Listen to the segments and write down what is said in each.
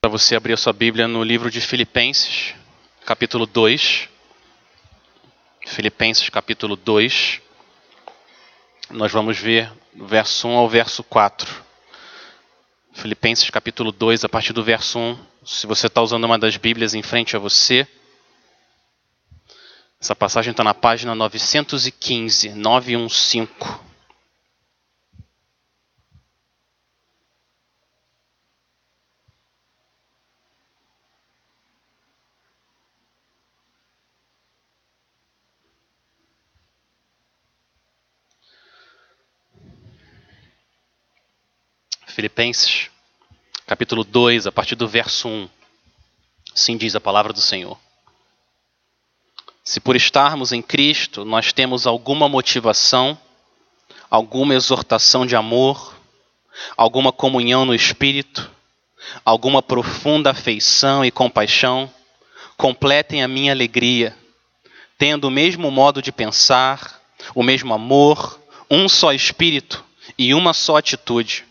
Para você abrir a sua Bíblia no livro de Filipenses, capítulo 2. Filipenses, capítulo 2. Nós vamos ver do verso 1 ao verso 4. Filipenses, capítulo 2, a partir do verso 1. Se você está usando uma das Bíblias em frente a você, essa passagem está na página 915, 915. Filipenses, capítulo 2, a partir do verso 1. Assim diz a palavra do Senhor. Se por estarmos em Cristo nós temos alguma motivação, alguma exortação de amor, alguma comunhão no Espírito, alguma profunda afeição e compaixão, completem a minha alegria, tendo o mesmo modo de pensar, o mesmo amor, um só Espírito e uma só atitude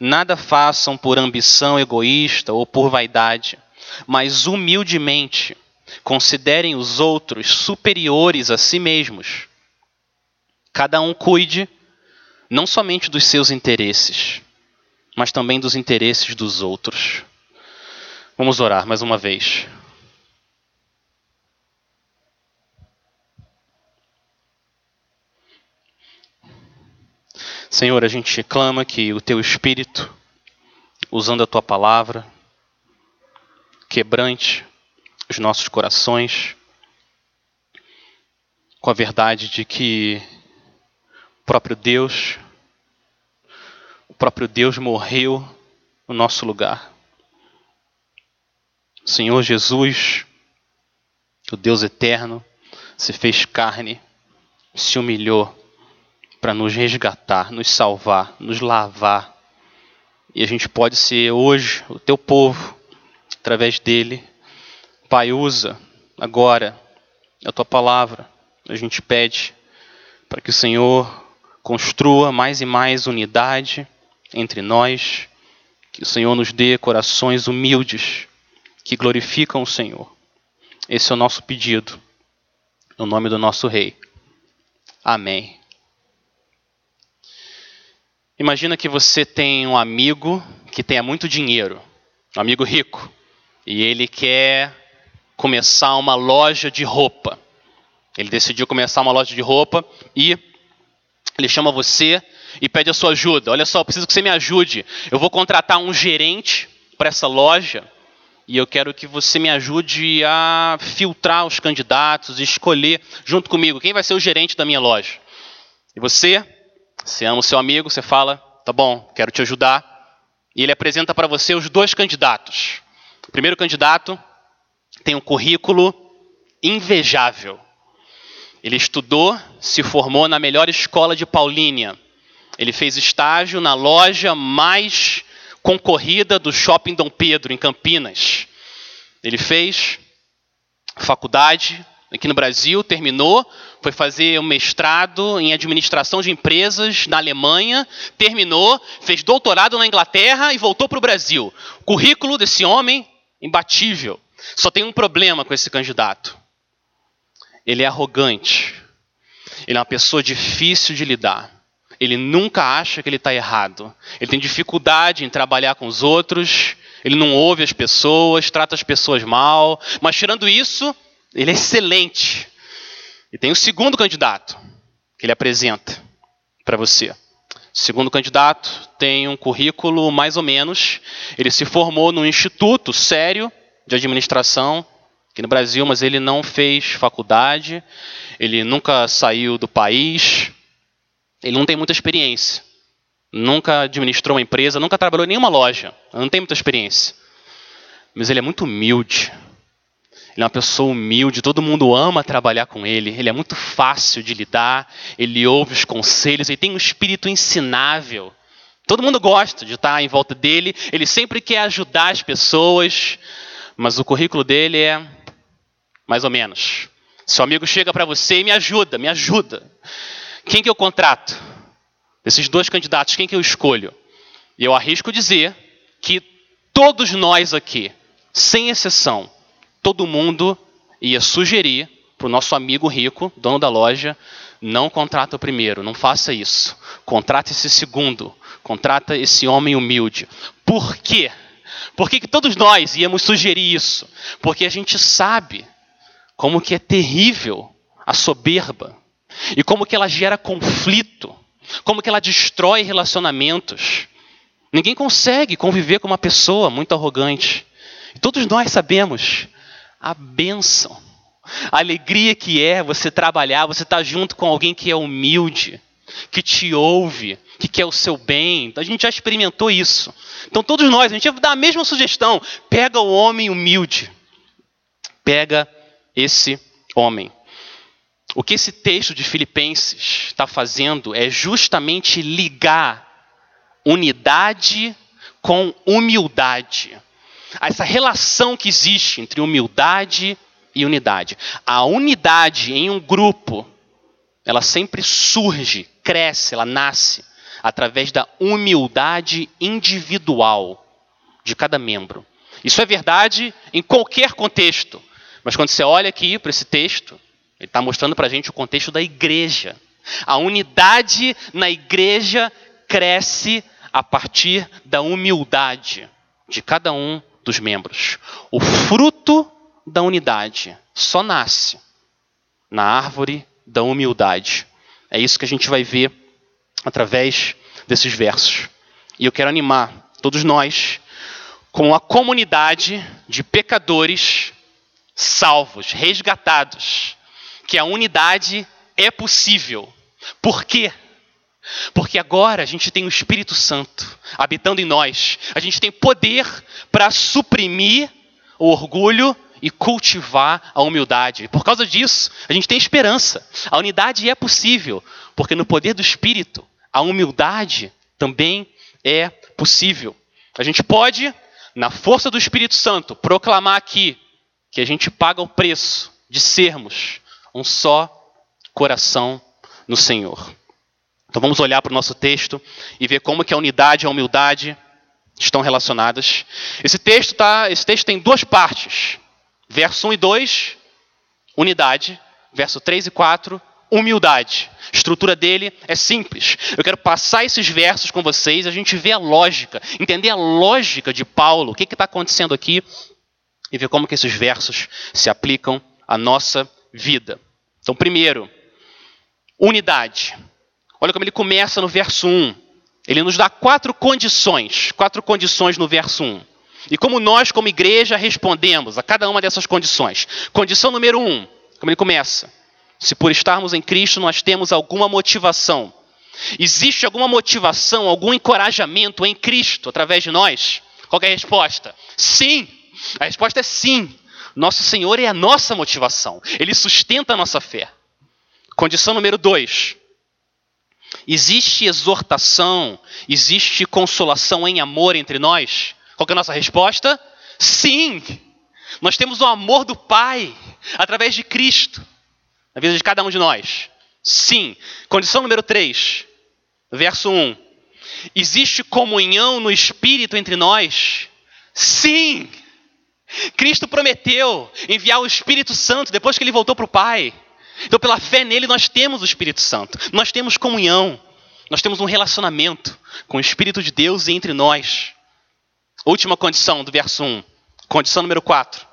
Nada façam por ambição egoísta ou por vaidade, mas humildemente considerem os outros superiores a si mesmos. Cada um cuide não somente dos seus interesses, mas também dos interesses dos outros. Vamos orar mais uma vez. Senhor, a gente clama que o teu espírito, usando a tua palavra, quebrante os nossos corações com a verdade de que o próprio Deus, o próprio Deus morreu no nosso lugar. O Senhor Jesus, o Deus eterno, se fez carne, se humilhou para nos resgatar, nos salvar, nos lavar. E a gente pode ser hoje o teu povo, através dele. Pai, usa agora a tua palavra. A gente pede para que o Senhor construa mais e mais unidade entre nós, que o Senhor nos dê corações humildes que glorificam o Senhor. Esse é o nosso pedido, no nome do nosso Rei. Amém. Imagina que você tem um amigo que tenha muito dinheiro, um amigo rico, e ele quer começar uma loja de roupa. Ele decidiu começar uma loja de roupa e ele chama você e pede a sua ajuda. Olha só, eu preciso que você me ajude. Eu vou contratar um gerente para essa loja e eu quero que você me ajude a filtrar os candidatos e escolher junto comigo quem vai ser o gerente da minha loja. E você você ama o seu amigo, você fala, tá bom, quero te ajudar. E ele apresenta para você os dois candidatos. O primeiro candidato tem um currículo invejável. Ele estudou, se formou na melhor escola de Paulínia. Ele fez estágio na loja mais concorrida do Shopping Dom Pedro, em Campinas. Ele fez faculdade aqui no Brasil, terminou, foi fazer um mestrado em administração de empresas na Alemanha, terminou, fez doutorado na Inglaterra e voltou para o Brasil. O currículo desse homem, imbatível. Só tem um problema com esse candidato. Ele é arrogante. Ele é uma pessoa difícil de lidar. Ele nunca acha que ele está errado. Ele tem dificuldade em trabalhar com os outros. Ele não ouve as pessoas, trata as pessoas mal. Mas tirando isso, ele é excelente. E tem o segundo candidato que ele apresenta para você. O segundo candidato tem um currículo mais ou menos. Ele se formou num instituto sério de administração aqui no Brasil, mas ele não fez faculdade, ele nunca saiu do país, ele não tem muita experiência. Nunca administrou uma empresa, nunca trabalhou em nenhuma loja, não tem muita experiência. Mas ele é muito humilde, ele é uma pessoa humilde, todo mundo ama trabalhar com ele. Ele é muito fácil de lidar, ele ouve os conselhos, ele tem um espírito ensinável. Todo mundo gosta de estar em volta dele, ele sempre quer ajudar as pessoas, mas o currículo dele é mais ou menos. Seu amigo chega para você e me ajuda, me ajuda. Quem que eu contrato? Desses dois candidatos, quem que eu escolho? E eu arrisco dizer que todos nós aqui, sem exceção, todo mundo ia sugerir para o nosso amigo rico, dono da loja, não contrata o primeiro, não faça isso. Contrata esse segundo, contrata esse homem humilde. Por quê? Por que, que todos nós íamos sugerir isso? Porque a gente sabe como que é terrível a soberba e como que ela gera conflito, como que ela destrói relacionamentos. Ninguém consegue conviver com uma pessoa muito arrogante. E todos nós sabemos a bênção a alegria que é você trabalhar, você estar tá junto com alguém que é humilde, que te ouve, que quer o seu bem. A gente já experimentou isso. Então todos nós, a gente dá a mesma sugestão. Pega o homem humilde. Pega esse homem. O que esse texto de Filipenses está fazendo é justamente ligar unidade com humildade. Essa relação que existe entre humildade e unidade. A unidade em um grupo, ela sempre surge, cresce, ela nasce através da humildade individual de cada membro. Isso é verdade em qualquer contexto. Mas quando você olha aqui para esse texto, ele está mostrando para a gente o contexto da igreja. A unidade na igreja cresce a partir da humildade de cada um dos membros. O fruto da unidade só nasce na árvore da humildade. É isso que a gente vai ver através desses versos. E eu quero animar todos nós com a comunidade de pecadores salvos, resgatados, que a unidade é possível. Por quê? Porque agora a gente tem o Espírito Santo habitando em nós. A gente tem poder para suprimir o orgulho e cultivar a humildade. Por causa disso, a gente tem esperança. A unidade é possível, porque no poder do Espírito, a humildade também é possível. A gente pode, na força do Espírito Santo, proclamar aqui que a gente paga o preço de sermos um só coração no Senhor. Então vamos olhar para o nosso texto e ver como que a unidade e a humildade estão relacionadas. Esse texto, tá, esse texto tem duas partes. Verso 1 e 2, unidade. Verso 3 e 4, humildade. A estrutura dele é simples. Eu quero passar esses versos com vocês, a gente vê a lógica, entender a lógica de Paulo, o que está acontecendo aqui, e ver como que esses versos se aplicam à nossa vida. Então, primeiro, unidade. Olha como ele começa no verso 1. Ele nos dá quatro condições, quatro condições no verso 1. E como nós, como igreja, respondemos a cada uma dessas condições. Condição número um, como ele começa: se por estarmos em Cristo nós temos alguma motivação. Existe alguma motivação, algum encorajamento em Cristo através de nós? Qual é a resposta? Sim. A resposta é sim. Nosso Senhor é a nossa motivação. Ele sustenta a nossa fé. Condição número dois. Existe exortação, existe consolação em amor entre nós? Qual é a nossa resposta? Sim! Nós temos o amor do Pai através de Cristo na vida de cada um de nós. Sim. Condição número 3, verso 1. Existe comunhão no Espírito entre nós? Sim! Cristo prometeu enviar o Espírito Santo depois que ele voltou para o Pai. Então, pela fé nele, nós temos o Espírito Santo, nós temos comunhão, nós temos um relacionamento com o Espírito de Deus entre nós. Última condição do verso 1. Condição número 4.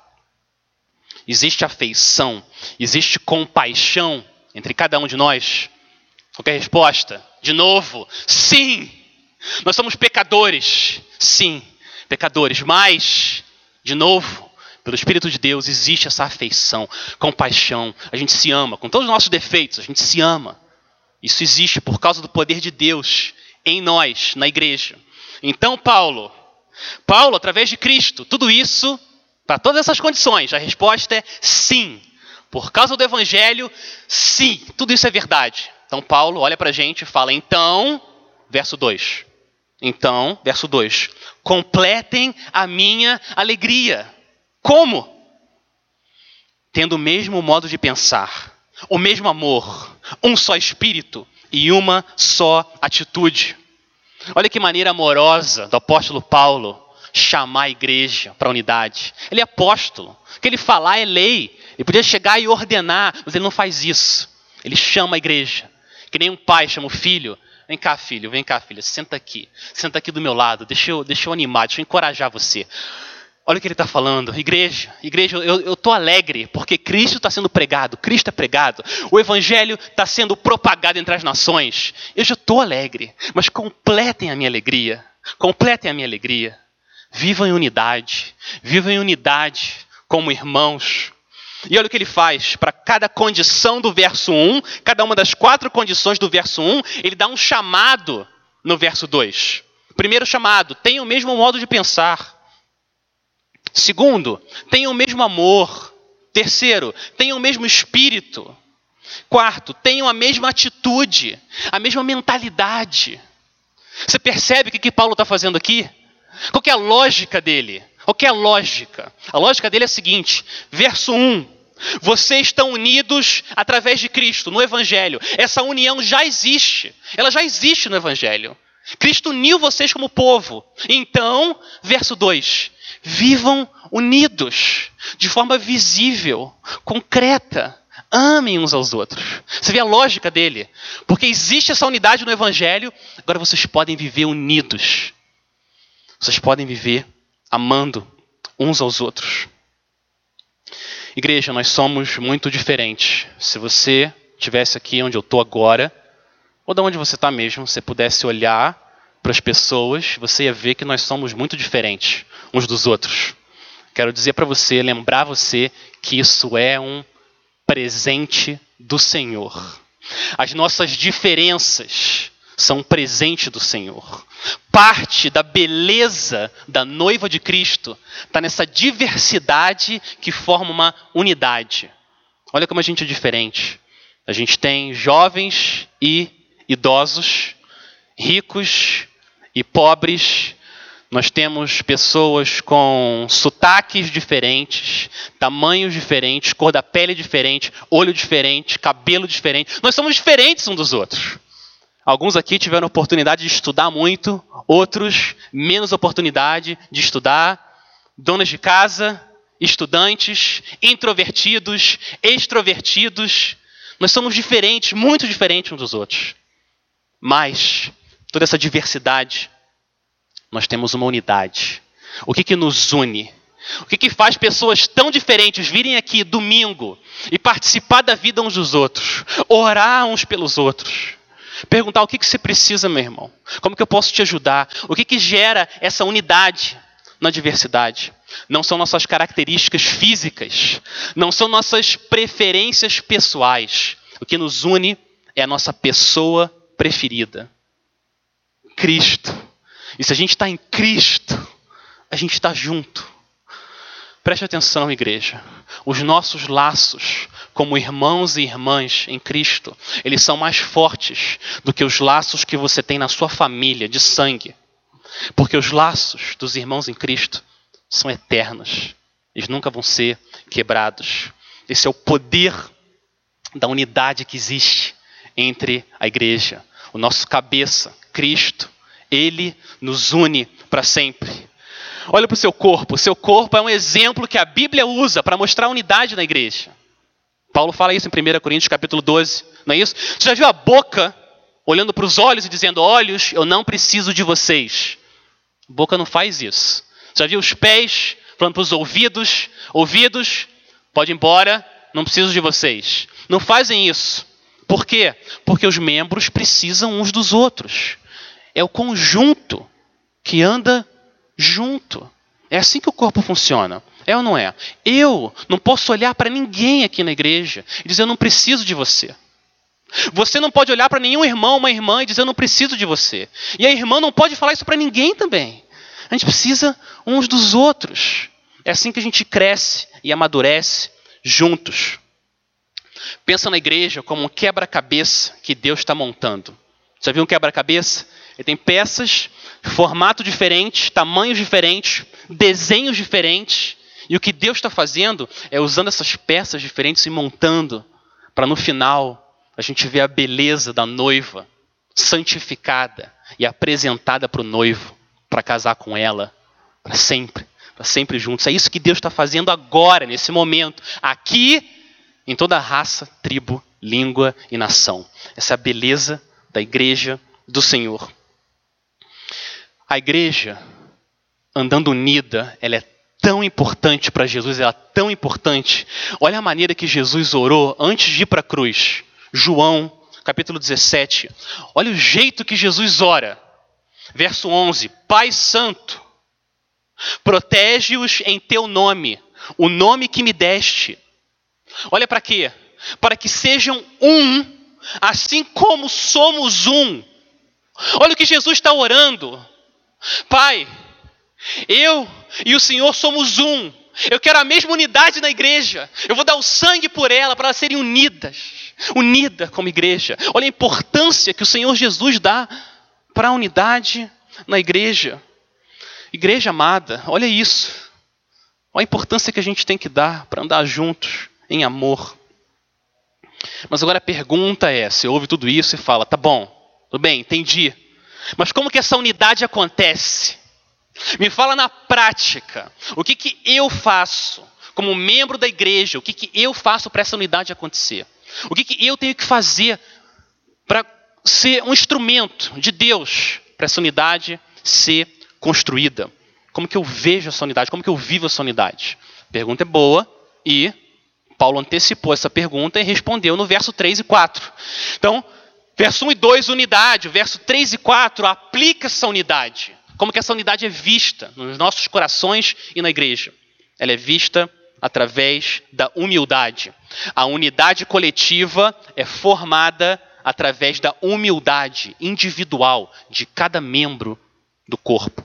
Existe afeição, existe compaixão entre cada um de nós? Qual é a resposta? De novo, sim! Nós somos pecadores, sim, pecadores, mas, de novo, pelo Espírito de Deus existe essa afeição, compaixão. A gente se ama, com todos os nossos defeitos, a gente se ama. Isso existe por causa do poder de Deus em nós, na igreja. Então, Paulo, Paulo, através de Cristo, tudo isso, para todas essas condições, a resposta é sim. Por causa do Evangelho, sim, tudo isso é verdade. Então, Paulo olha para a gente e fala: então, verso 2. Então, verso 2: completem a minha alegria. Como? Tendo o mesmo modo de pensar, o mesmo amor, um só espírito e uma só atitude. Olha que maneira amorosa do apóstolo Paulo chamar a igreja para a unidade. Ele é apóstolo. O que ele falar é lei. Ele podia chegar e ordenar, mas ele não faz isso. Ele chama a igreja. Que nem um pai chama o filho. Vem cá, filho, vem cá, filha, senta aqui. Senta aqui do meu lado, deixa eu, deixa eu animar, deixa eu encorajar você. Olha o que ele está falando. Igreja, igreja, eu estou alegre porque Cristo está sendo pregado, Cristo é pregado, o Evangelho está sendo propagado entre as nações. Eu já estou alegre, mas completem a minha alegria. Completem a minha alegria. Vivam em unidade, vivam em unidade como irmãos. E olha o que ele faz para cada condição do verso 1, cada uma das quatro condições do verso 1, ele dá um chamado no verso 2. Primeiro chamado, tenha o mesmo modo de pensar. Segundo, tenham o mesmo amor. Terceiro, tenham o mesmo espírito. Quarto, tenham a mesma atitude, a mesma mentalidade. Você percebe o que, Paulo está fazendo aqui? Qual é a lógica dele? Qual é a lógica? A lógica dele é a seguinte: verso 1. Vocês estão unidos através de Cristo, no Evangelho. Essa união já existe. Ela já existe no Evangelho. Cristo uniu vocês como povo. Então, verso 2: Vivam unidos, de forma visível, concreta. Amem uns aos outros. Você vê a lógica dele. Porque existe essa unidade no Evangelho, agora vocês podem viver unidos. Vocês podem viver amando uns aos outros. Igreja, nós somos muito diferentes. Se você estivesse aqui onde eu estou agora, ou de onde você está mesmo, você pudesse olhar para as pessoas, você ia ver que nós somos muito diferentes uns dos outros. Quero dizer para você, lembrar você que isso é um presente do Senhor. As nossas diferenças são um presente do Senhor. Parte da beleza da noiva de Cristo está nessa diversidade que forma uma unidade. Olha como a gente é diferente. A gente tem jovens e idosos, ricos e pobres. Nós temos pessoas com sotaques diferentes, tamanhos diferentes, cor da pele diferente, olho diferente, cabelo diferente. Nós somos diferentes uns dos outros. Alguns aqui tiveram oportunidade de estudar muito, outros menos oportunidade de estudar. Donas de casa, estudantes, introvertidos, extrovertidos. Nós somos diferentes, muito diferentes uns dos outros. Mas toda essa diversidade, nós temos uma unidade. O que, que nos une? O que, que faz pessoas tão diferentes virem aqui domingo e participar da vida uns dos outros, orar uns pelos outros? Perguntar o que, que você precisa, meu irmão? Como que eu posso te ajudar? O que, que gera essa unidade na diversidade? Não são nossas características físicas, não são nossas preferências pessoais. O que nos une é a nossa pessoa preferida. Cristo. E se a gente está em Cristo, a gente está junto. Preste atenção, igreja. Os nossos laços, como irmãos e irmãs em Cristo, eles são mais fortes do que os laços que você tem na sua família de sangue. Porque os laços dos irmãos em Cristo são eternos. Eles nunca vão ser quebrados. Esse é o poder da unidade que existe entre a igreja, o nosso cabeça, Cristo, ele nos une para sempre. Olha para o seu corpo. O seu corpo é um exemplo que a Bíblia usa para mostrar a unidade na igreja. Paulo fala isso em 1 Coríntios capítulo 12, não é isso? Você já viu a boca olhando para os olhos e dizendo: Olhos, eu não preciso de vocês. A boca não faz isso. Você já viu os pés falando para os ouvidos: Ouvidos, pode ir embora, não preciso de vocês. Não fazem isso. Por quê? Porque os membros precisam uns dos outros. É o conjunto que anda junto. É assim que o corpo funciona. É ou não é? Eu não posso olhar para ninguém aqui na igreja e dizer eu não preciso de você. Você não pode olhar para nenhum irmão, uma irmã e dizer eu não preciso de você. E a irmã não pode falar isso para ninguém também. A gente precisa uns dos outros. É assim que a gente cresce e amadurece juntos. Pensa na igreja como um quebra-cabeça que Deus está montando. Já viu um quebra-cabeça? Ele tem peças, formato diferente, tamanhos diferentes, desenhos diferentes. E o que Deus está fazendo é usando essas peças diferentes e montando, para no final a gente ver a beleza da noiva santificada e apresentada para o noivo, para casar com ela para sempre, para sempre juntos. É isso que Deus está fazendo agora, nesse momento, aqui, em toda raça, tribo, língua e nação. Essa é a beleza da igreja do Senhor. A igreja, andando unida, ela é tão importante para Jesus, ela é tão importante. Olha a maneira que Jesus orou antes de ir para a cruz. João, capítulo 17. Olha o jeito que Jesus ora. Verso 11: Pai Santo, protege-os em teu nome, o nome que me deste. Olha para quê? Para que sejam um, assim como somos um. Olha o que Jesus está orando. Pai, eu e o Senhor somos um. Eu quero a mesma unidade na igreja. Eu vou dar o sangue por ela para elas serem unidas, unida como igreja. Olha a importância que o Senhor Jesus dá para a unidade na igreja. Igreja amada, olha isso. Olha a importância que a gente tem que dar para andar juntos em amor. Mas agora a pergunta é: você ouve tudo isso e fala, tá bom, tudo bem, entendi. Mas como que essa unidade acontece? Me fala na prática. O que, que eu faço como membro da igreja? O que, que eu faço para essa unidade acontecer? O que, que eu tenho que fazer para ser um instrumento de Deus para essa unidade ser construída? Como que eu vejo essa unidade? Como que eu vivo essa unidade? A pergunta é boa e Paulo antecipou essa pergunta e respondeu no verso 3 e 4. Então, verso 1 e 2, unidade. Verso 3 e 4, aplica essa unidade. Como que essa unidade é vista nos nossos corações e na igreja? Ela é vista através da humildade. A unidade coletiva é formada através da humildade individual de cada membro do corpo.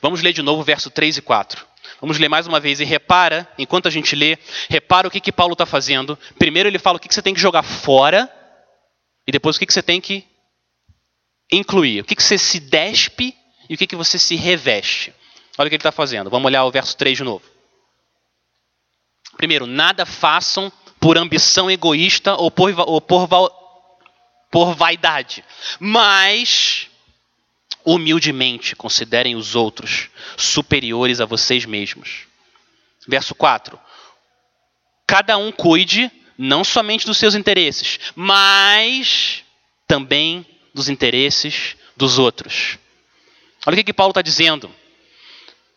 Vamos ler de novo o verso 3 e 4. Vamos ler mais uma vez e repara, enquanto a gente lê, repara o que, que Paulo está fazendo. Primeiro ele fala o que, que você tem que jogar fora, e depois o que, que você tem que incluir. O que, que você se despe e o que, que você se reveste. Olha o que ele está fazendo. Vamos olhar o verso 3 de novo. Primeiro, nada façam por ambição egoísta ou por, ou por, por vaidade, mas humildemente considerem os outros superiores a vocês mesmos. Verso 4. Cada um cuide não somente dos seus interesses, mas também dos interesses dos outros. Olha o que, que Paulo está dizendo.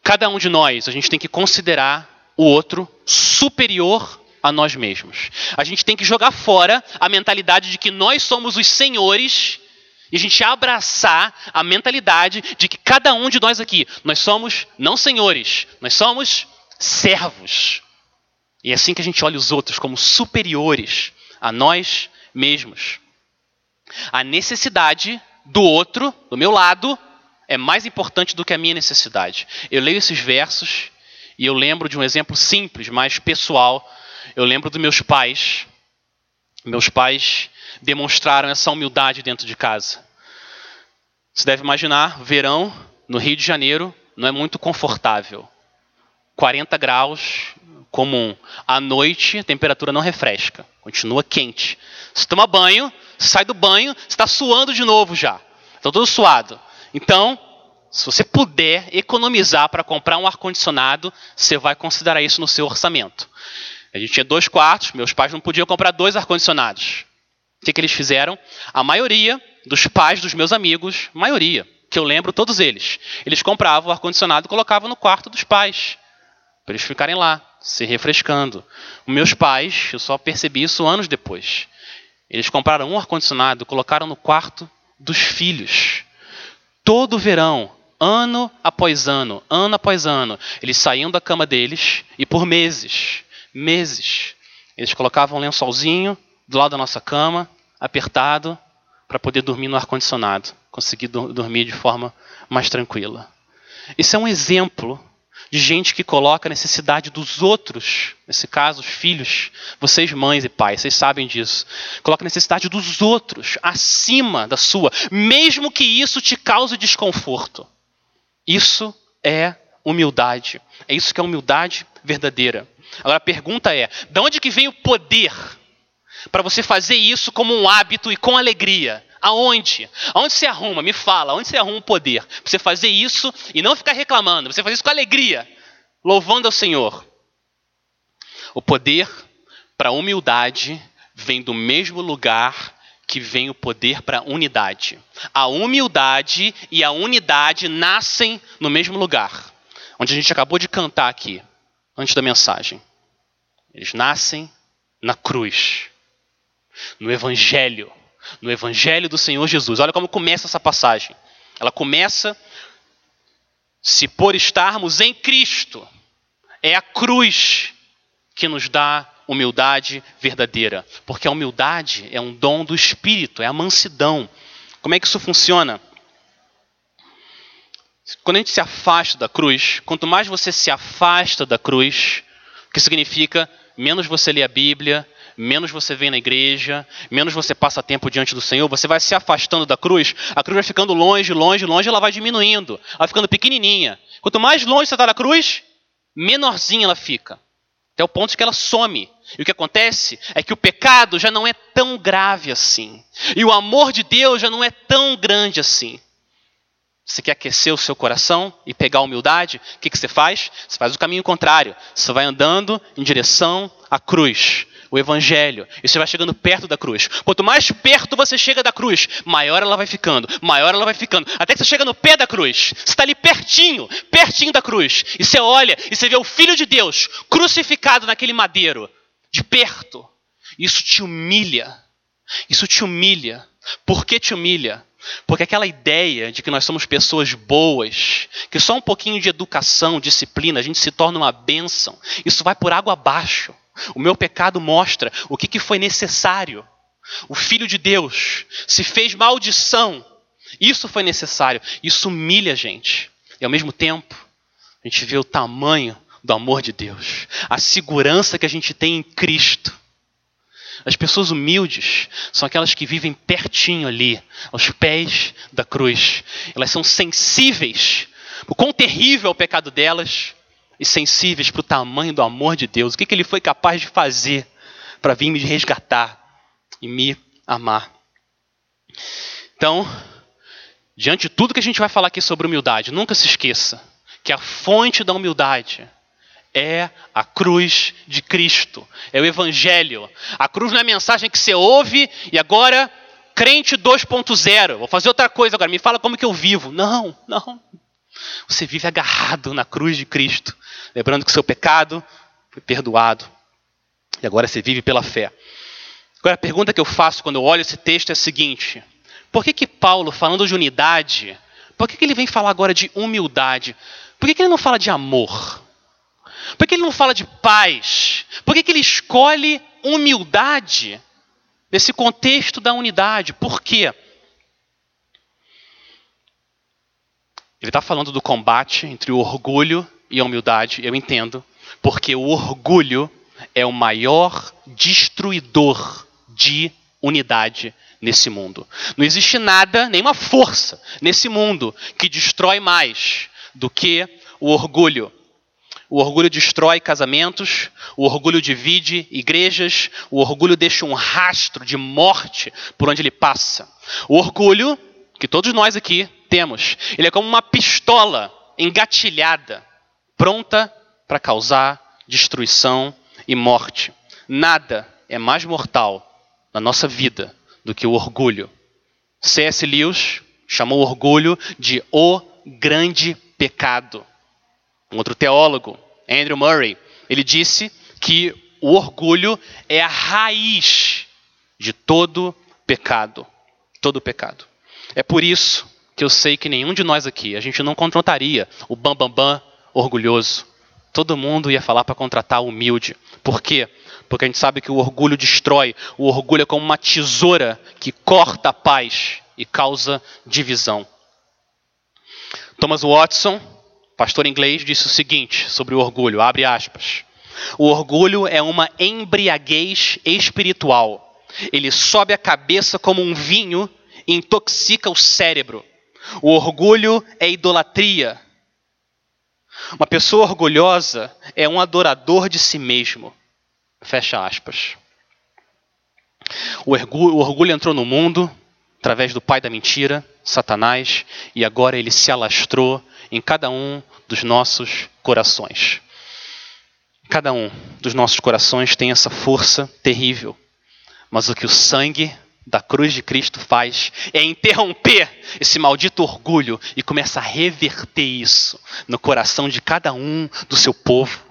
Cada um de nós, a gente tem que considerar o outro superior a nós mesmos. A gente tem que jogar fora a mentalidade de que nós somos os senhores e a gente abraçar a mentalidade de que cada um de nós aqui, nós somos não senhores, nós somos servos. E é assim que a gente olha os outros como superiores a nós mesmos. A necessidade do outro, do meu lado, é mais importante do que a minha necessidade. Eu leio esses versos e eu lembro de um exemplo simples, mas pessoal. Eu lembro dos meus pais. Meus pais demonstraram essa humildade dentro de casa. Você deve imaginar, verão no Rio de Janeiro não é muito confortável. 40 graus, comum. À noite, a temperatura não refresca, continua quente. Você toma banho, sai do banho, está suando de novo já. Está todo suado. Então, se você puder economizar para comprar um ar-condicionado, você vai considerar isso no seu orçamento. A gente tinha dois quartos, meus pais não podiam comprar dois ar-condicionados. O que, que eles fizeram? A maioria dos pais dos meus amigos, maioria, que eu lembro todos eles, eles compravam o ar-condicionado e colocavam no quarto dos pais, para eles ficarem lá, se refrescando. Meus pais, eu só percebi isso anos depois. Eles compraram um ar-condicionado, colocaram no quarto dos filhos todo verão, ano após ano, ano após ano, eles saíam da cama deles e por meses, meses, eles colocavam um lençolzinho do lado da nossa cama, apertado, para poder dormir no ar-condicionado, conseguir dormir de forma mais tranquila. Isso é um exemplo de gente que coloca a necessidade dos outros, nesse caso, os filhos, vocês mães e pais, vocês sabem disso. Coloca a necessidade dos outros acima da sua, mesmo que isso te cause desconforto. Isso é humildade. É isso que é humildade verdadeira. Agora a pergunta é: de onde que vem o poder para você fazer isso como um hábito e com alegria? Aonde? Aonde você arruma? Me fala, aonde você arruma o poder? Pra você fazer isso e não ficar reclamando, você fazer isso com alegria, louvando ao Senhor. O poder para humildade vem do mesmo lugar que vem o poder para unidade. A humildade e a unidade nascem no mesmo lugar, onde a gente acabou de cantar aqui, antes da mensagem. Eles nascem na cruz, no Evangelho, no Evangelho do Senhor Jesus. Olha como começa essa passagem. Ela começa se por estarmos em Cristo, é a cruz que nos dá humildade verdadeira, porque a humildade é um dom do Espírito, é a mansidão. Como é que isso funciona? Quando a gente se afasta da cruz, quanto mais você se afasta da cruz, o que significa menos você lê a Bíblia, menos você vem na igreja, menos você passa tempo diante do Senhor, você vai se afastando da cruz, a cruz vai ficando longe, longe, longe, ela vai diminuindo, ela vai ficando pequenininha. Quanto mais longe você está da cruz, menorzinha ela fica. Até o ponto de que ela some. E o que acontece é que o pecado já não é tão grave assim. E o amor de Deus já não é tão grande assim. Você quer aquecer o seu coração e pegar a humildade? O que, que você faz? Você faz o caminho contrário. Você vai andando em direção à cruz o Evangelho, e você vai chegando perto da cruz. Quanto mais perto você chega da cruz, maior ela vai ficando, maior ela vai ficando, até que você chega no pé da cruz. Você está ali pertinho, pertinho da cruz, e você olha e você vê o Filho de Deus crucificado naquele madeiro, de perto. Isso te humilha. Isso te humilha. Por que te humilha? Porque aquela ideia de que nós somos pessoas boas, que só um pouquinho de educação, disciplina, a gente se torna uma bênção, isso vai por água abaixo. O meu pecado mostra o que, que foi necessário. O Filho de Deus se fez maldição. Isso foi necessário. Isso humilha a gente. E ao mesmo tempo, a gente vê o tamanho do amor de Deus, a segurança que a gente tem em Cristo. As pessoas humildes são aquelas que vivem pertinho ali, aos pés da cruz. Elas são sensíveis. O quão terrível é o pecado delas, e sensíveis para o tamanho do amor de Deus. O que, que ele foi capaz de fazer para vir me resgatar e me amar. Então, diante de tudo que a gente vai falar aqui sobre humildade, nunca se esqueça que a fonte da humildade é a cruz de Cristo, é o Evangelho. A cruz não é a mensagem que você ouve e agora, crente 2.0, vou fazer outra coisa agora, me fala como que eu vivo. Não, não. Você vive agarrado na cruz de Cristo, lembrando que seu pecado foi perdoado. E agora você vive pela fé. Agora a pergunta que eu faço quando eu olho esse texto é a seguinte: por que, que Paulo, falando de unidade, por que, que ele vem falar agora de humildade? Por que, que ele não fala de amor? Por que ele não fala de paz? Por que, que ele escolhe humildade nesse contexto da unidade? Por quê? Ele está falando do combate entre o orgulho e a humildade, eu entendo, porque o orgulho é o maior destruidor de unidade nesse mundo. Não existe nada, nenhuma força nesse mundo que destrói mais do que o orgulho. O orgulho destrói casamentos, o orgulho divide igrejas, o orgulho deixa um rastro de morte por onde ele passa. O orgulho, que todos nós aqui temos. Ele é como uma pistola engatilhada, pronta para causar destruição e morte. Nada é mais mortal na nossa vida do que o orgulho. C.S. Lewis chamou o orgulho de o grande pecado. Um outro teólogo, Andrew Murray, ele disse que o orgulho é a raiz de todo pecado. Todo pecado. É por isso que eu sei que nenhum de nós aqui, a gente não contrataria o bambambam bam, bam, orgulhoso. Todo mundo ia falar para contratar o humilde. Por quê? Porque a gente sabe que o orgulho destrói. O orgulho é como uma tesoura que corta a paz e causa divisão. Thomas Watson, pastor inglês, disse o seguinte sobre o orgulho, abre aspas. O orgulho é uma embriaguez espiritual. Ele sobe a cabeça como um vinho e intoxica o cérebro. O orgulho é idolatria. Uma pessoa orgulhosa é um adorador de si mesmo. Fecha aspas. O orgulho, o orgulho entrou no mundo através do pai da mentira, Satanás, e agora ele se alastrou em cada um dos nossos corações. Cada um dos nossos corações tem essa força terrível, mas o que o sangue da cruz de Cristo faz é interromper esse maldito orgulho e começa a reverter isso no coração de cada um do seu povo.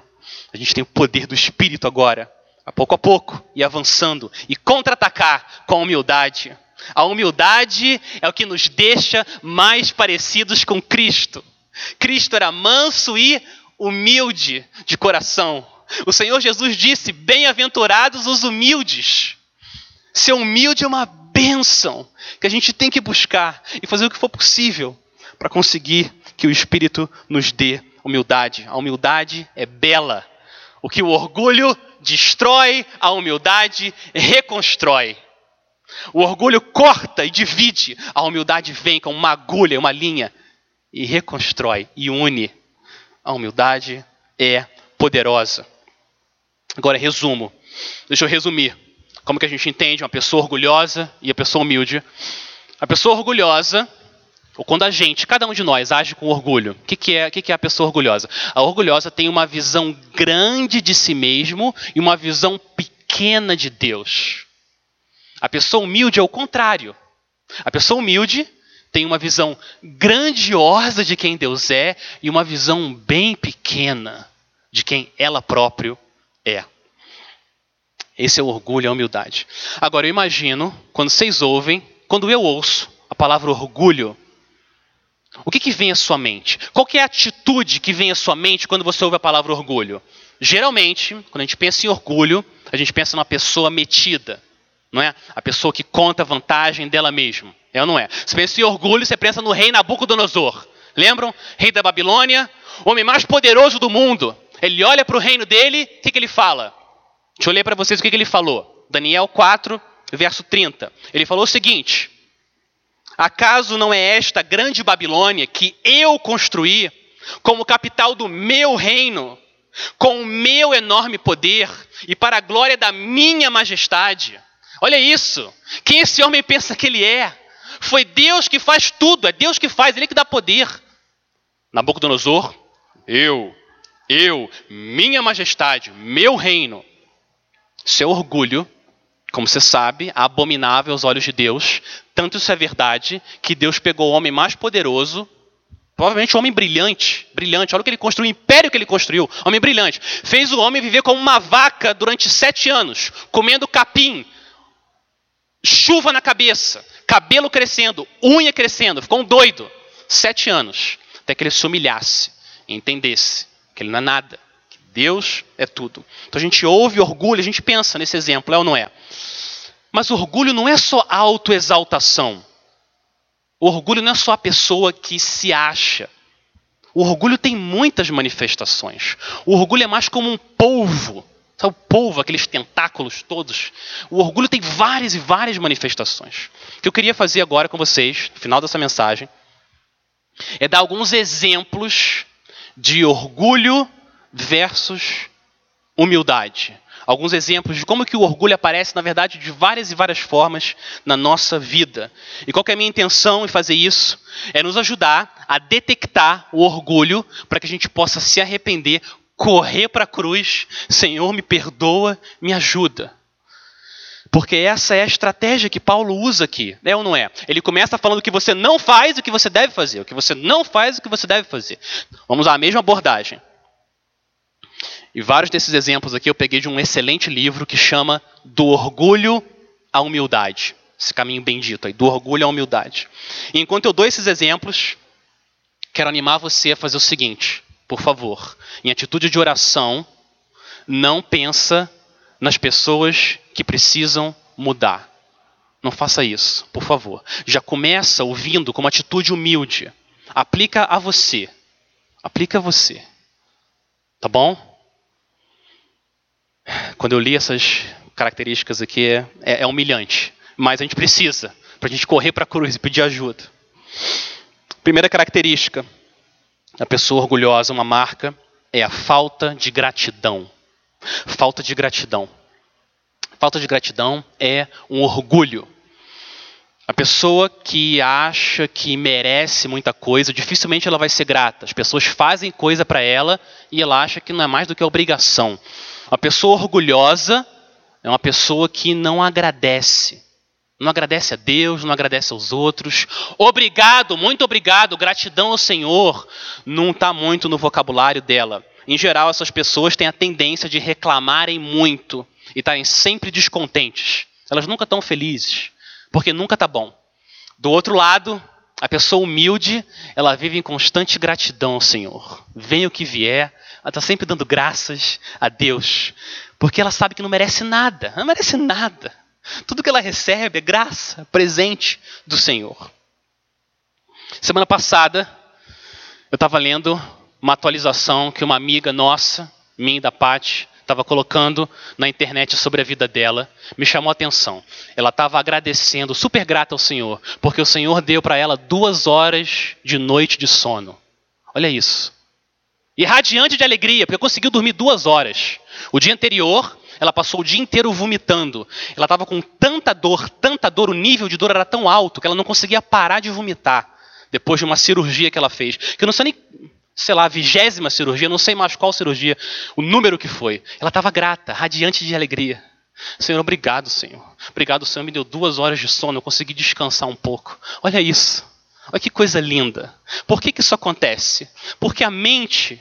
A gente tem o poder do Espírito agora, a pouco a pouco, e avançando, e contra-atacar com a humildade. A humildade é o que nos deixa mais parecidos com Cristo. Cristo era manso e humilde de coração. O Senhor Jesus disse: Bem-aventurados os humildes. Ser humilde é uma bênção que a gente tem que buscar e fazer o que for possível para conseguir que o Espírito nos dê humildade. A humildade é bela. O que o orgulho destrói, a humildade reconstrói. O orgulho corta e divide, a humildade vem com uma agulha, uma linha e reconstrói e une. A humildade é poderosa. Agora, resumo. Deixa eu resumir. Como que a gente entende uma pessoa orgulhosa e a pessoa humilde? A pessoa orgulhosa, ou quando a gente, cada um de nós, age com orgulho, o que, que, é, que, que é a pessoa orgulhosa? A orgulhosa tem uma visão grande de si mesmo e uma visão pequena de Deus. A pessoa humilde é o contrário. A pessoa humilde tem uma visão grandiosa de quem Deus é e uma visão bem pequena de quem ela própria é. Esse é o orgulho, a humildade. Agora eu imagino, quando vocês ouvem, quando eu ouço a palavra orgulho, o que, que vem à sua mente? Qual é a atitude que vem à sua mente quando você ouve a palavra orgulho? Geralmente, quando a gente pensa em orgulho, a gente pensa numa pessoa metida, não é? A pessoa que conta vantagem dela mesma. É ou não é? Você pensa em orgulho, você pensa no rei Nabucodonosor. Lembram? Rei da Babilônia, homem mais poderoso do mundo. Ele olha para o reino dele, o que, que ele fala? Deixa eu ler para vocês o que, que ele falou. Daniel 4, verso 30. Ele falou o seguinte: Acaso não é esta grande Babilônia que eu construí como capital do meu reino, com o meu enorme poder e para a glória da minha majestade? Olha isso. Quem esse homem pensa que ele é? Foi Deus que faz tudo, é Deus que faz, ele que dá poder. Nabucodonosor, eu, eu, minha majestade, meu reino, seu orgulho, como você sabe, abominável aos olhos de Deus. Tanto isso é verdade que Deus pegou o homem mais poderoso, provavelmente um homem brilhante, brilhante. Olha o que ele construiu, o império que ele construiu, homem brilhante. Fez o homem viver como uma vaca durante sete anos, comendo capim, chuva na cabeça, cabelo crescendo, unha crescendo. Ficou um doido. Sete anos, até que ele se humilhasse e entendesse que ele não é nada Deus é tudo. Então a gente ouve orgulho, a gente pensa nesse exemplo, é ou não é? Mas orgulho não é só autoexaltação. O orgulho não é só a pessoa que se acha. O orgulho tem muitas manifestações. O orgulho é mais como um polvo. Sabe o polvo, aqueles tentáculos todos? O orgulho tem várias e várias manifestações. O que eu queria fazer agora com vocês, no final dessa mensagem, é dar alguns exemplos de orgulho versus humildade. Alguns exemplos de como que o orgulho aparece, na verdade, de várias e várias formas na nossa vida. E qual é a minha intenção em fazer isso? É nos ajudar a detectar o orgulho para que a gente possa se arrepender, correr para a cruz, Senhor, me perdoa, me ajuda. Porque essa é a estratégia que Paulo usa aqui, é ou não é? Ele começa falando o que você não faz o que você deve fazer, o que você não faz o que você deve fazer. Vamos a mesma abordagem. E vários desses exemplos aqui eu peguei de um excelente livro que chama Do Orgulho à Humildade. Esse caminho bendito aí, do orgulho à humildade. E enquanto eu dou esses exemplos, quero animar você a fazer o seguinte, por favor. Em atitude de oração, não pensa nas pessoas que precisam mudar. Não faça isso, por favor. Já começa ouvindo com uma atitude humilde. Aplica a você. Aplica a você. Tá bom? Quando eu li essas características aqui, é, é humilhante. Mas a gente precisa, para a gente correr para a cruz e pedir ajuda. Primeira característica da pessoa orgulhosa, uma marca, é a falta de gratidão. Falta de gratidão. Falta de gratidão é um orgulho. A pessoa que acha que merece muita coisa, dificilmente ela vai ser grata. As pessoas fazem coisa para ela e ela acha que não é mais do que obrigação. Uma pessoa orgulhosa é uma pessoa que não agradece. Não agradece a Deus, não agradece aos outros. Obrigado, muito obrigado, gratidão ao Senhor, não está muito no vocabulário dela. Em geral, essas pessoas têm a tendência de reclamarem muito e estarem sempre descontentes. Elas nunca estão felizes, porque nunca está bom. Do outro lado, a pessoa humilde, ela vive em constante gratidão ao Senhor. Venha o que vier, ela está sempre dando graças a Deus, porque ela sabe que não merece nada, não merece nada. Tudo que ela recebe é graça, presente do Senhor. Semana passada, eu estava lendo uma atualização que uma amiga nossa, minha da Paty, estava colocando na internet sobre a vida dela, me chamou a atenção. Ela estava agradecendo, super grata ao Senhor, porque o Senhor deu para ela duas horas de noite de sono. Olha isso. E radiante de alegria, porque conseguiu dormir duas horas. O dia anterior, ela passou o dia inteiro vomitando. Ela estava com tanta dor, tanta dor, o nível de dor era tão alto que ela não conseguia parar de vomitar. Depois de uma cirurgia que ela fez. Que eu não sei nem, sei lá, vigésima cirurgia, não sei mais qual cirurgia, o número que foi. Ela estava grata, radiante de alegria. Senhor, obrigado, Senhor. Obrigado, Senhor, me deu duas horas de sono, eu consegui descansar um pouco. Olha isso. Olha que coisa linda. Por que, que isso acontece? Porque a mente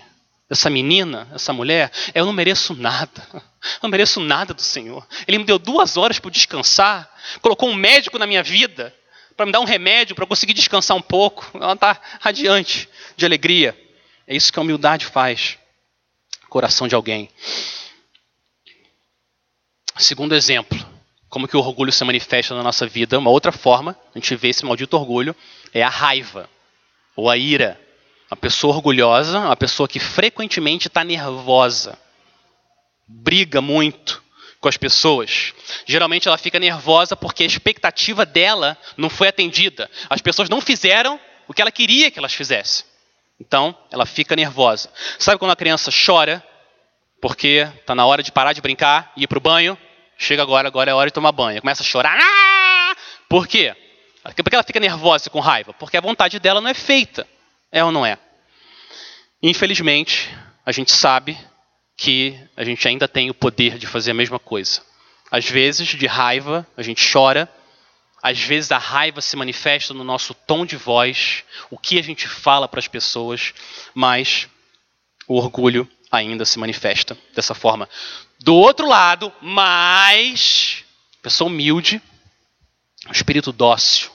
essa menina, essa mulher, eu não mereço nada. Eu não mereço nada do Senhor. Ele me deu duas horas para descansar, colocou um médico na minha vida para me dar um remédio para conseguir descansar um pouco. Ela está radiante de alegria. É isso que a humildade faz. Coração de alguém. Segundo exemplo, como que o orgulho se manifesta na nossa vida. Uma outra forma, a gente vê esse maldito orgulho, é a raiva ou a ira. Uma pessoa orgulhosa, uma pessoa que frequentemente está nervosa, briga muito com as pessoas. Geralmente ela fica nervosa porque a expectativa dela não foi atendida. As pessoas não fizeram o que ela queria que elas fizessem. Então, ela fica nervosa. Sabe quando a criança chora porque está na hora de parar de brincar e ir para o banho? Chega agora, agora é hora de tomar banho. Começa a chorar. Ah! Por quê? Porque ela fica nervosa com raiva? Porque a vontade dela não é feita. É ou não é? Infelizmente, a gente sabe que a gente ainda tem o poder de fazer a mesma coisa. Às vezes, de raiva, a gente chora. Às vezes, a raiva se manifesta no nosso tom de voz, o que a gente fala para as pessoas, mas o orgulho ainda se manifesta dessa forma. Do outro lado, mas pessoa humilde, um espírito dócil,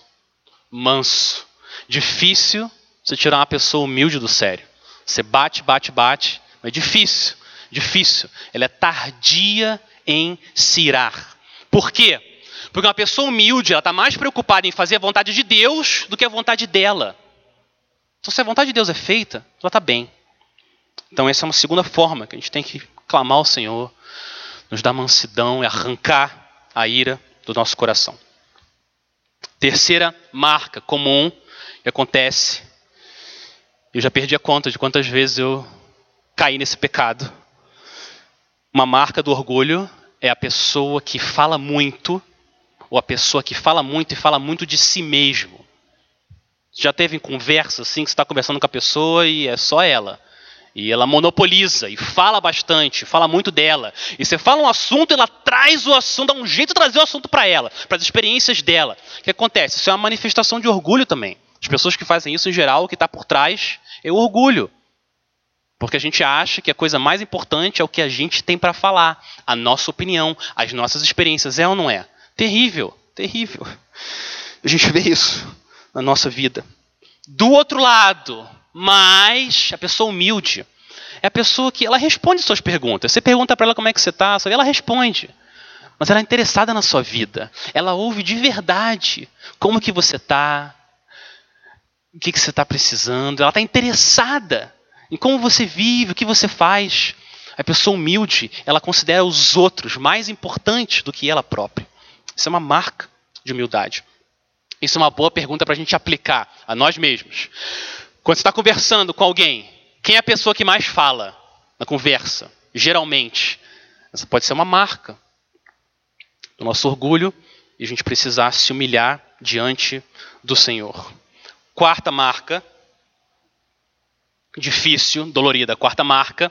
manso, difícil você tirar uma pessoa humilde do sério. Você bate, bate, bate, mas é difícil, difícil. Ela é tardia em se irar. Por quê? Porque uma pessoa humilde, ela está mais preocupada em fazer a vontade de Deus do que a vontade dela. Então, se a vontade de Deus é feita, ela está bem. Então, essa é uma segunda forma que a gente tem que clamar ao Senhor, nos dar mansidão e arrancar a ira do nosso coração. Terceira marca comum que acontece eu já perdi a conta de quantas vezes eu caí nesse pecado. Uma marca do orgulho é a pessoa que fala muito, ou a pessoa que fala muito e fala muito de si mesmo. Já teve conversa assim, que você está conversando com a pessoa e é só ela. E ela monopoliza e fala bastante, fala muito dela. E você fala um assunto, ela traz o assunto, dá um jeito de trazer o assunto para ela, para as experiências dela. O que acontece? Isso é uma manifestação de orgulho também. As pessoas que fazem isso, em geral, o que está por trás é o orgulho. Porque a gente acha que a coisa mais importante é o que a gente tem para falar, a nossa opinião, as nossas experiências. É ou não é? Terrível, terrível. A gente vê isso na nossa vida. Do outro lado, mas a pessoa humilde é a pessoa que ela responde suas perguntas. Você pergunta para ela como é que você está, ela responde. Mas ela é interessada na sua vida. Ela ouve de verdade como que você está, o que, que você está precisando, ela está interessada em como você vive, o que você faz. A pessoa humilde, ela considera os outros mais importantes do que ela própria. Isso é uma marca de humildade. Isso é uma boa pergunta para a gente aplicar a nós mesmos. Quando você está conversando com alguém, quem é a pessoa que mais fala na conversa? Geralmente. Essa pode ser uma marca do nosso orgulho e a gente precisar se humilhar diante do Senhor. Quarta marca, difícil, dolorida. Quarta marca,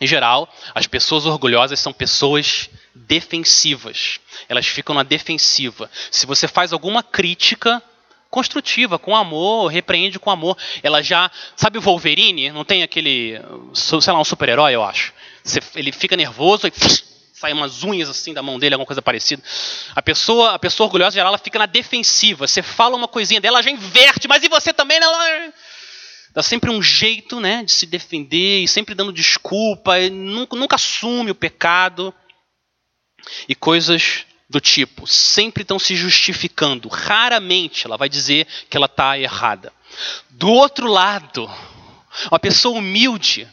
em geral, as pessoas orgulhosas são pessoas defensivas. Elas ficam na defensiva. Se você faz alguma crítica construtiva, com amor, repreende com amor, ela já. Sabe o Wolverine? Não tem aquele. sei lá, um super-herói, eu acho. ele fica nervoso e sai umas unhas assim da mão dele, alguma coisa parecida. A pessoa, a pessoa orgulhosa, geral, ela fica na defensiva. Você fala uma coisinha dela, ela já inverte, mas e você também? Ela dá sempre um jeito né, de se defender e sempre dando desculpa, nunca, nunca assume o pecado e coisas do tipo. Sempre estão se justificando. Raramente ela vai dizer que ela está errada. Do outro lado, uma pessoa humilde,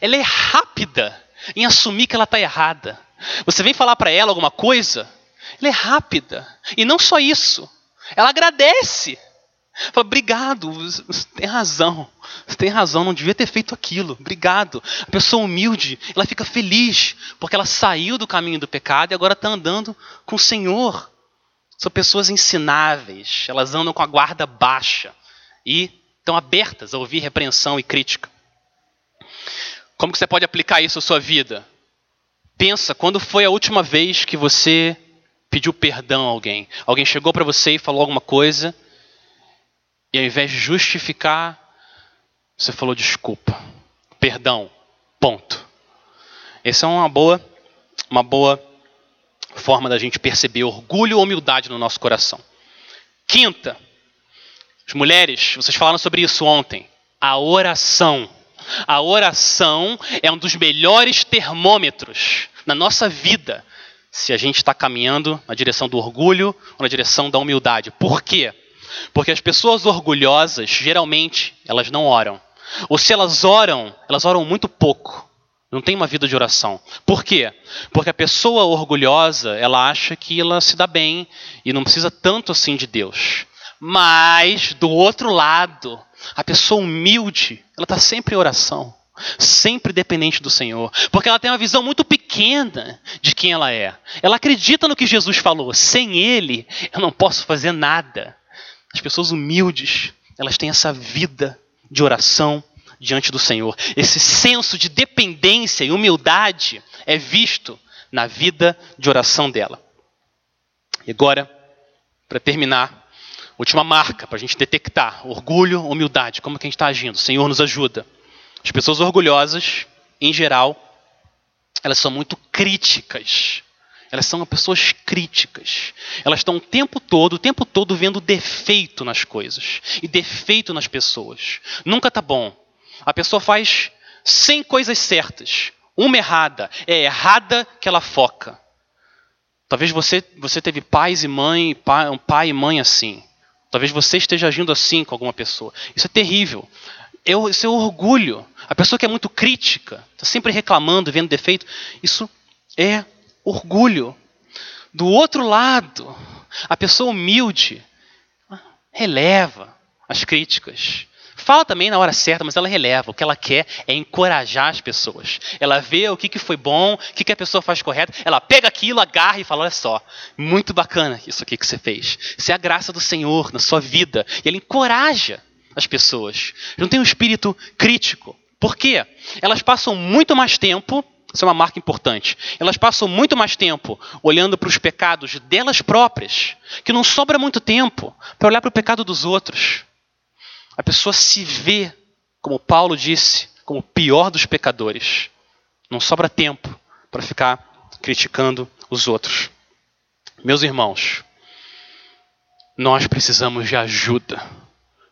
ela é rápida em assumir que ela está errada. Você vem falar para ela alguma coisa, ela é rápida. E não só isso, ela agradece. Fala, obrigado, você tem razão. Você tem razão, não devia ter feito aquilo. Obrigado. A pessoa humilde, ela fica feliz, porque ela saiu do caminho do pecado e agora está andando com o Senhor. São pessoas ensináveis, elas andam com a guarda baixa e estão abertas a ouvir repreensão e crítica. Como que você pode aplicar isso à sua vida? Pensa, quando foi a última vez que você pediu perdão a alguém? Alguém chegou para você e falou alguma coisa e ao invés de justificar, você falou desculpa, perdão, ponto. Essa é uma boa, uma boa forma da gente perceber orgulho ou humildade no nosso coração. Quinta, as mulheres, vocês falaram sobre isso ontem, a oração. A oração é um dos melhores termômetros na nossa vida se a gente está caminhando na direção do orgulho ou na direção da humildade. Por quê? Porque as pessoas orgulhosas, geralmente, elas não oram. Ou se elas oram, elas oram muito pouco. Não tem uma vida de oração. Por quê? Porque a pessoa orgulhosa, ela acha que ela se dá bem e não precisa tanto assim de Deus. Mas, do outro lado, a pessoa humilde, ela está sempre em oração sempre dependente do Senhor, porque ela tem uma visão muito pequena de quem ela é. Ela acredita no que Jesus falou: sem Ele eu não posso fazer nada. As pessoas humildes, elas têm essa vida de oração diante do Senhor. Esse senso de dependência e humildade é visto na vida de oração dela. E agora, para terminar, última marca para a gente detectar orgulho, humildade, como que a gente está agindo. O Senhor nos ajuda. As pessoas orgulhosas, em geral, elas são muito críticas elas são pessoas críticas. Elas estão o tempo todo, o tempo todo vendo defeito nas coisas e defeito nas pessoas. Nunca tá bom. A pessoa faz 100 coisas certas, uma errada. É errada que ela foca. Talvez você você teve pais e mãe, pai, um pai e mãe assim. Talvez você esteja agindo assim com alguma pessoa. Isso é terrível. Eu, isso é orgulho. A pessoa que é muito crítica, está sempre reclamando, vendo defeito, isso é orgulho. Do outro lado, a pessoa humilde releva as críticas. Fala também na hora certa, mas ela releva. O que ela quer é encorajar as pessoas. Ela vê o que, que foi bom, o que, que a pessoa faz correto. Ela pega aquilo, agarra e fala: Olha só, muito bacana isso aqui que você fez. Isso é a graça do Senhor na sua vida. E ele encoraja as pessoas. Não tem um espírito crítico. Por quê? Elas passam muito mais tempo isso é uma marca importante. Elas passam muito mais tempo olhando para os pecados delas próprias, que não sobra muito tempo para olhar para o pecado dos outros. A pessoa se vê, como Paulo disse, como o pior dos pecadores. Não sobra tempo para ficar criticando os outros. Meus irmãos, nós precisamos de ajuda.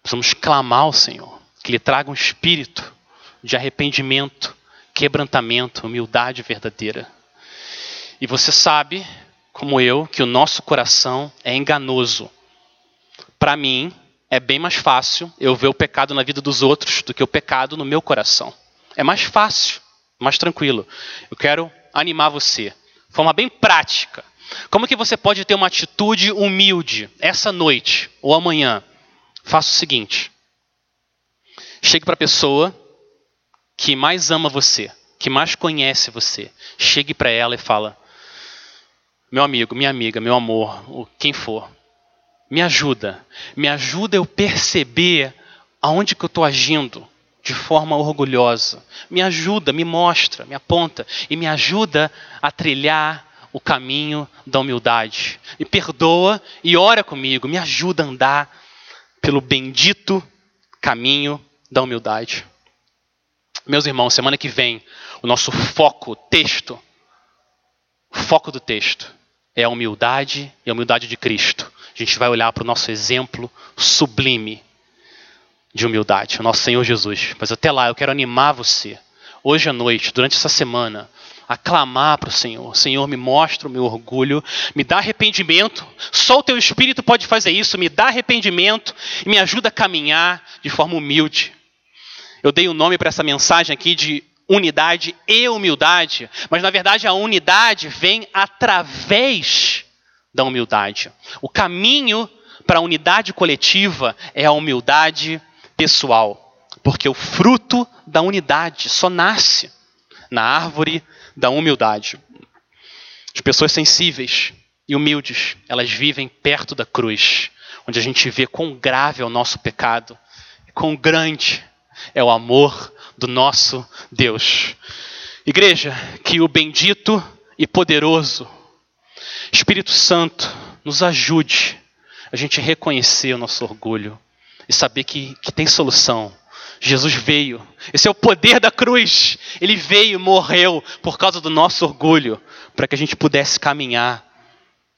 Precisamos clamar ao Senhor que Ele traga um espírito de arrependimento quebrantamento, humildade verdadeira. E você sabe, como eu, que o nosso coração é enganoso. Para mim, é bem mais fácil eu ver o pecado na vida dos outros do que o pecado no meu coração. É mais fácil, mais tranquilo. Eu quero animar você, de forma bem prática. Como que você pode ter uma atitude humilde essa noite ou amanhã? Faça o seguinte: chegue para a pessoa que mais ama você, que mais conhece você, chegue para ela e fala: Meu amigo, minha amiga, meu amor, quem for, me ajuda. Me ajuda eu perceber aonde que eu estou agindo de forma orgulhosa. Me ajuda, me mostra, me aponta e me ajuda a trilhar o caminho da humildade. Me perdoa e ora comigo, me ajuda a andar pelo bendito caminho da humildade. Meus irmãos, semana que vem, o nosso foco, texto, o foco do texto é a humildade e a humildade de Cristo. A gente vai olhar para o nosso exemplo sublime de humildade, o nosso Senhor Jesus. Mas até lá, eu quero animar você, hoje à noite, durante essa semana, a clamar para o Senhor: Senhor, me mostra o meu orgulho, me dá arrependimento. Só o teu Espírito pode fazer isso, me dá arrependimento e me ajuda a caminhar de forma humilde. Eu dei o um nome para essa mensagem aqui de unidade e humildade, mas na verdade a unidade vem através da humildade. O caminho para a unidade coletiva é a humildade pessoal, porque o fruto da unidade só nasce na árvore da humildade. As pessoas sensíveis e humildes, elas vivem perto da cruz, onde a gente vê quão grave é o nosso pecado, quão grande é o amor do nosso Deus. Igreja, que o bendito e poderoso Espírito Santo nos ajude a gente reconhecer o nosso orgulho e saber que, que tem solução. Jesus veio. Esse é o poder da cruz. Ele veio, morreu por causa do nosso orgulho, para que a gente pudesse caminhar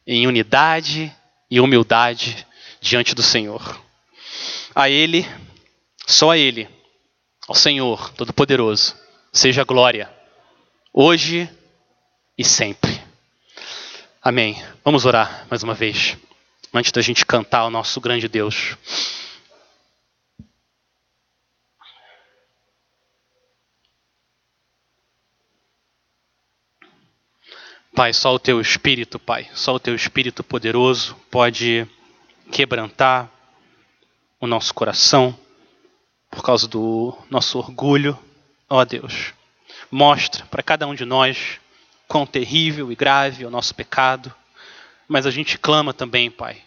em unidade e humildade diante do Senhor. A Ele, só a Ele, ao Senhor Todo-Poderoso, seja glória, hoje e sempre. Amém. Vamos orar mais uma vez, antes da gente cantar o nosso grande Deus. Pai, só o teu espírito, Pai, só o teu espírito poderoso pode quebrantar o nosso coração por causa do nosso orgulho. Ó oh, Deus, mostra para cada um de nós quão terrível e grave é o nosso pecado, mas a gente clama também, Pai.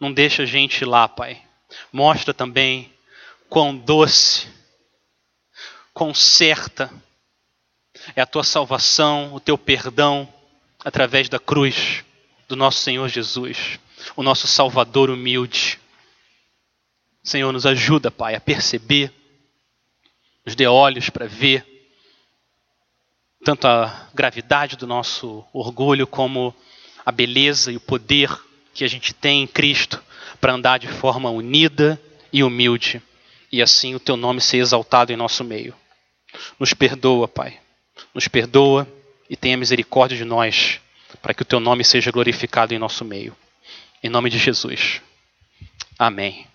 Não deixa a gente lá, Pai. Mostra também quão doce, quão certa é a tua salvação, o teu perdão através da cruz do nosso Senhor Jesus, o nosso Salvador humilde. Senhor, nos ajuda, Pai, a perceber, nos dê olhos para ver tanto a gravidade do nosso orgulho como a beleza e o poder que a gente tem em Cristo para andar de forma unida e humilde e assim o teu nome ser exaltado em nosso meio. Nos perdoa, Pai. Nos perdoa e tenha misericórdia de nós, para que o teu nome seja glorificado em nosso meio. Em nome de Jesus. Amém.